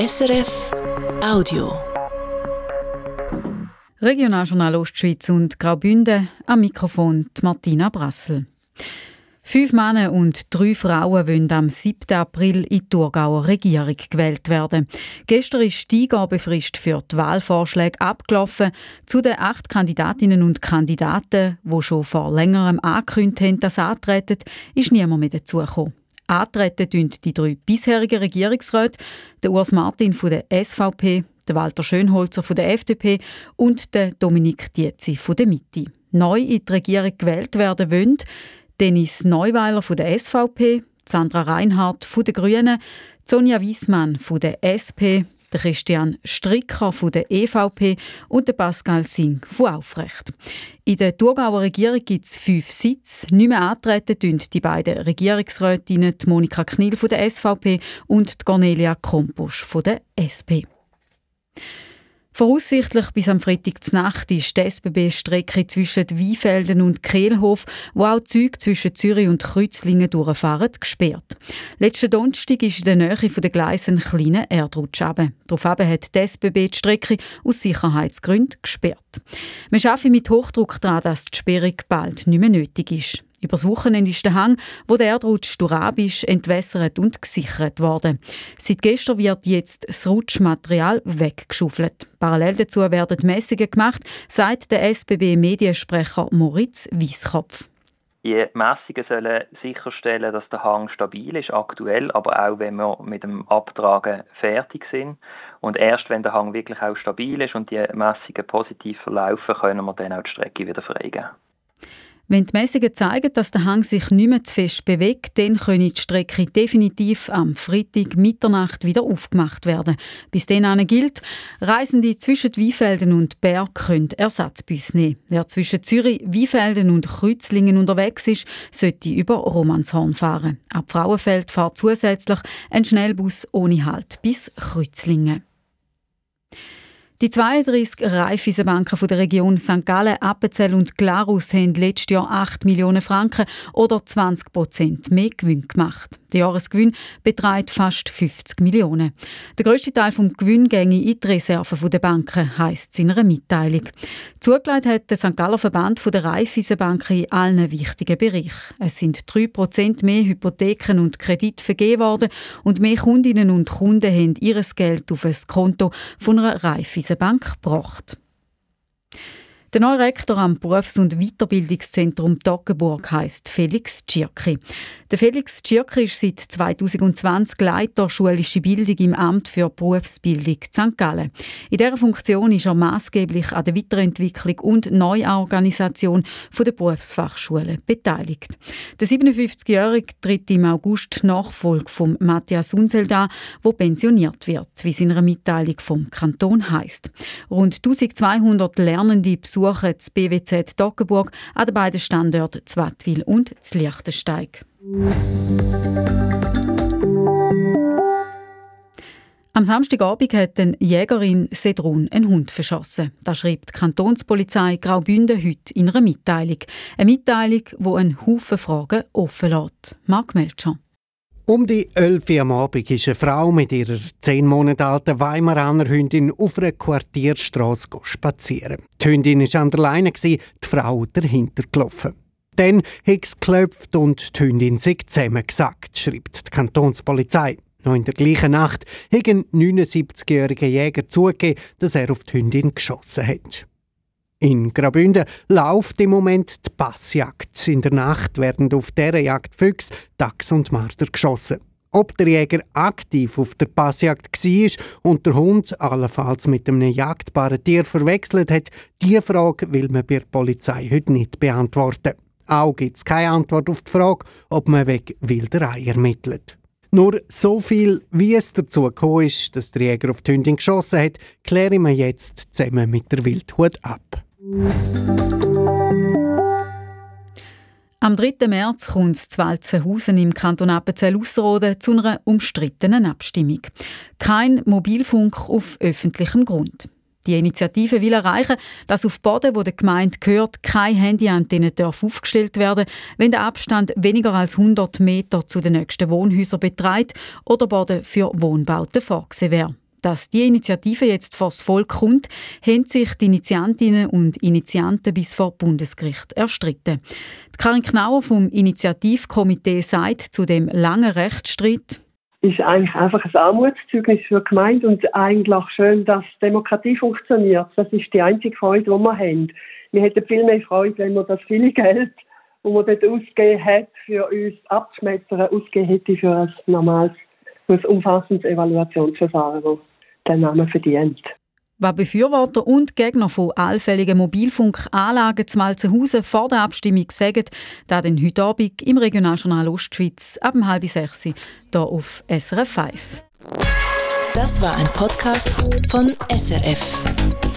SRF Audio. Regionaljournal Ostschweiz und Graubünden am Mikrofon Martina Brassel. Fünf Männer und drei Frauen wollen am 7. April in die Thurgauer Regierung gewählt werden. Gestern ist die Eingabefrist für die Wahlvorschläge abgelaufen. Zu den acht Kandidatinnen und Kandidaten, die schon vor längerem angekündigt haben, dass sie antreten, ist niemand mehr dazugekommen. Antreten tun die drei bisherigen Regierungsräte, der Urs Martin von der SVP, der Walter Schönholzer von der FDP und der Dominik Dietzi von der Mitte. Neu in die Regierung gewählt werden wollen Dennis Neuweiler von der SVP, Sandra Reinhardt von den Grünen, Sonja Wiesmann von der SP, der Christian Stricker von der EVP und der Pascal Singh von Aufrecht. In der Thurgauer Regierung gibt es fünf Sitze. Nicht mehr antreten tun die beiden Regierungsrätinnen Monika Knill von der SVP und Cornelia Komposch von der SP. Voraussichtlich bis am Freitag Nacht ist die SBB-Strecke zwischen Weinfelden und Kehlhof, wo auch Züge zwischen Zürich und Kreuzlingen durchfahren, gesperrt. Letzten Donnerstag ist in der Nähe der Gleise ein kleiner Erdrutsch. Daraufhin hat die SBB die Strecke aus Sicherheitsgründen gesperrt. Wir arbeiten mit Hochdruck daran, dass die Sperrung bald nicht mehr nötig ist. Übers Wochenende ist der Hang, wo der Erdrutsch durchab ist, entwässert und gesichert worden. Seit gestern wird jetzt das Rutschmaterial weggeschaufelt. Parallel dazu werden Messungen gemacht, sagt der SBB-Mediensprecher Moritz Wieskopf. Die Messungen sollen sicherstellen, dass der Hang stabil ist, aktuell, aber auch wenn wir mit dem Abtragen fertig sind. Und erst wenn der Hang wirklich auch stabil ist und die Messungen positiv verlaufen, können wir dann auch die Strecke wieder freigeben. Wenn die Messungen zeigen, dass der Hang sich nicht mehr zu fest bewegt, dann können die Strecke definitiv am Freitag Mitternacht wieder aufgemacht werden. Bis dahin gilt, Reisende zwischen Weinfelden und Berg können Ersatzbus nehmen. Wer zwischen Zürich, Weinfelden und Kreuzlingen unterwegs ist, sollte über Romanshorn fahren. Ab Frauenfeld fährt zusätzlich ein Schnellbus ohne Halt bis Kreuzlingen. Die 32 Raiffeisenbanken der Region St. Gallen, Appenzell und Glarus haben letztes Jahr 8 Millionen Franken oder 20 Prozent mehr Gewinn gemacht. Der Jahresgewinn beträgt fast 50 Millionen. Der grösste Teil des Gewinn ginge in die Reserven der Banken, heisst es in einer Mitteilung. Zugelegt hat der St. Galler Verband der Raiffeisenbanken in allen wichtigen Bereichen. Es sind 3 Prozent mehr Hypotheken und Kredite vergeben worden und mehr Kundinnen und Kunden haben ihr Geld auf ein Konto von einer Raiffeisenbank gebracht. Der neue Rektor am Berufs- und Weiterbildungszentrum Toggenburg heißt Felix Tschirki. Der Felix Tschirki ist seit 2020 Leiter schulische Bildung im Amt für Berufsbildung St. Gallen. In dieser Funktion ist er maßgeblich an der Weiterentwicklung und Neuorganisation der Berufsfachschulen beteiligt. Der 57-Jährige tritt im August Nachfolge von Matthias Unseld an, der pensioniert wird, wie es in einer Mitteilung vom Kanton heißt. Rund 1200 Lernende besuchen besuchen das BWZ Toggenburg an den beiden Standorten Zwattwil und Liechtensteig. Am Samstagabend hat eine Jägerin Sedrun einen Hund verschossen. Das schreibt die Kantonspolizei Graubünden heute in einer Mitteilung. Eine Mitteilung, die einen Haufen Fragen offen lässt. Marc Melcher. Um die 11 Uhr am Abend ist eine Frau mit ihrer zehn Monate alten Weimaraner Hündin auf einer Quartierstraße spazieren. Die Hündin war an der Leine, die Frau dahinter gelaufen. Dann hat es geklopft und die Hündin sich zusammengesackt, schreibt die Kantonspolizei. Noch in der gleichen Nacht hat ein 79-jähriger Jäger zugegeben, dass er auf die Hündin geschossen hat. In Graubünden läuft im Moment die Passjagd. In der Nacht werden auf dieser Jagd Füchse, Dachs und Marder geschossen. Ob der Jäger aktiv auf der Passjagd war und der Hund allenfalls mit einem jagdbaren Tier verwechselt hat, diese Frage will man bei der Polizei heute nicht beantworten. Auch gibt es keine Antwort auf die Frage, ob man wegen Wilderei ermittelt. Nur so viel, wie es dazu gekommen ist, dass der Jäger auf die Hündin geschossen hat, klären wir jetzt zusammen mit der Wildhut ab. Am 3. März kommt zu Walzenhausen im Kanton Appenzell-Ausserrhoden zu einer umstrittenen Abstimmung. Kein Mobilfunk auf öffentlichem Grund. Die Initiative will erreichen, dass auf Boden, wo der Gemeinde gehört, keine Handyantenne aufgestellt werden, wenn der Abstand weniger als 100 Meter zu den nächsten Wohnhäusern betreibt oder Boden für Wohnbauten vorgesehen wäre. Dass die Initiative jetzt vor das Volk kommt, haben sich die Initiantinnen und Initianten bis vor Bundesgericht erstritten. Karin Knauer vom Initiativkomitee sagt zu dem langen Rechtsstreit, ist eigentlich einfach ein Armutszeugnis für die Gemeinde und eigentlich schön, dass Demokratie funktioniert. Das ist die einzige Freude, die wir haben. Wir hätten viel mehr Freude, wenn wir das viele Geld, das man dort ausgegeben hat, für uns abzuschmettern, ausgegeben hätte für ein normales, für ein umfassendes Evaluationsverfahren, Namen verdient. Was Befürworter und Gegner von allfälligen Mobilfunkanlagen zu Malzenhausen vor der Abstimmung sagen, da den heute Abend im Regionaljournal Ostschweiz ab halb sechs hier auf SRF 5. Das war ein Podcast von SRF.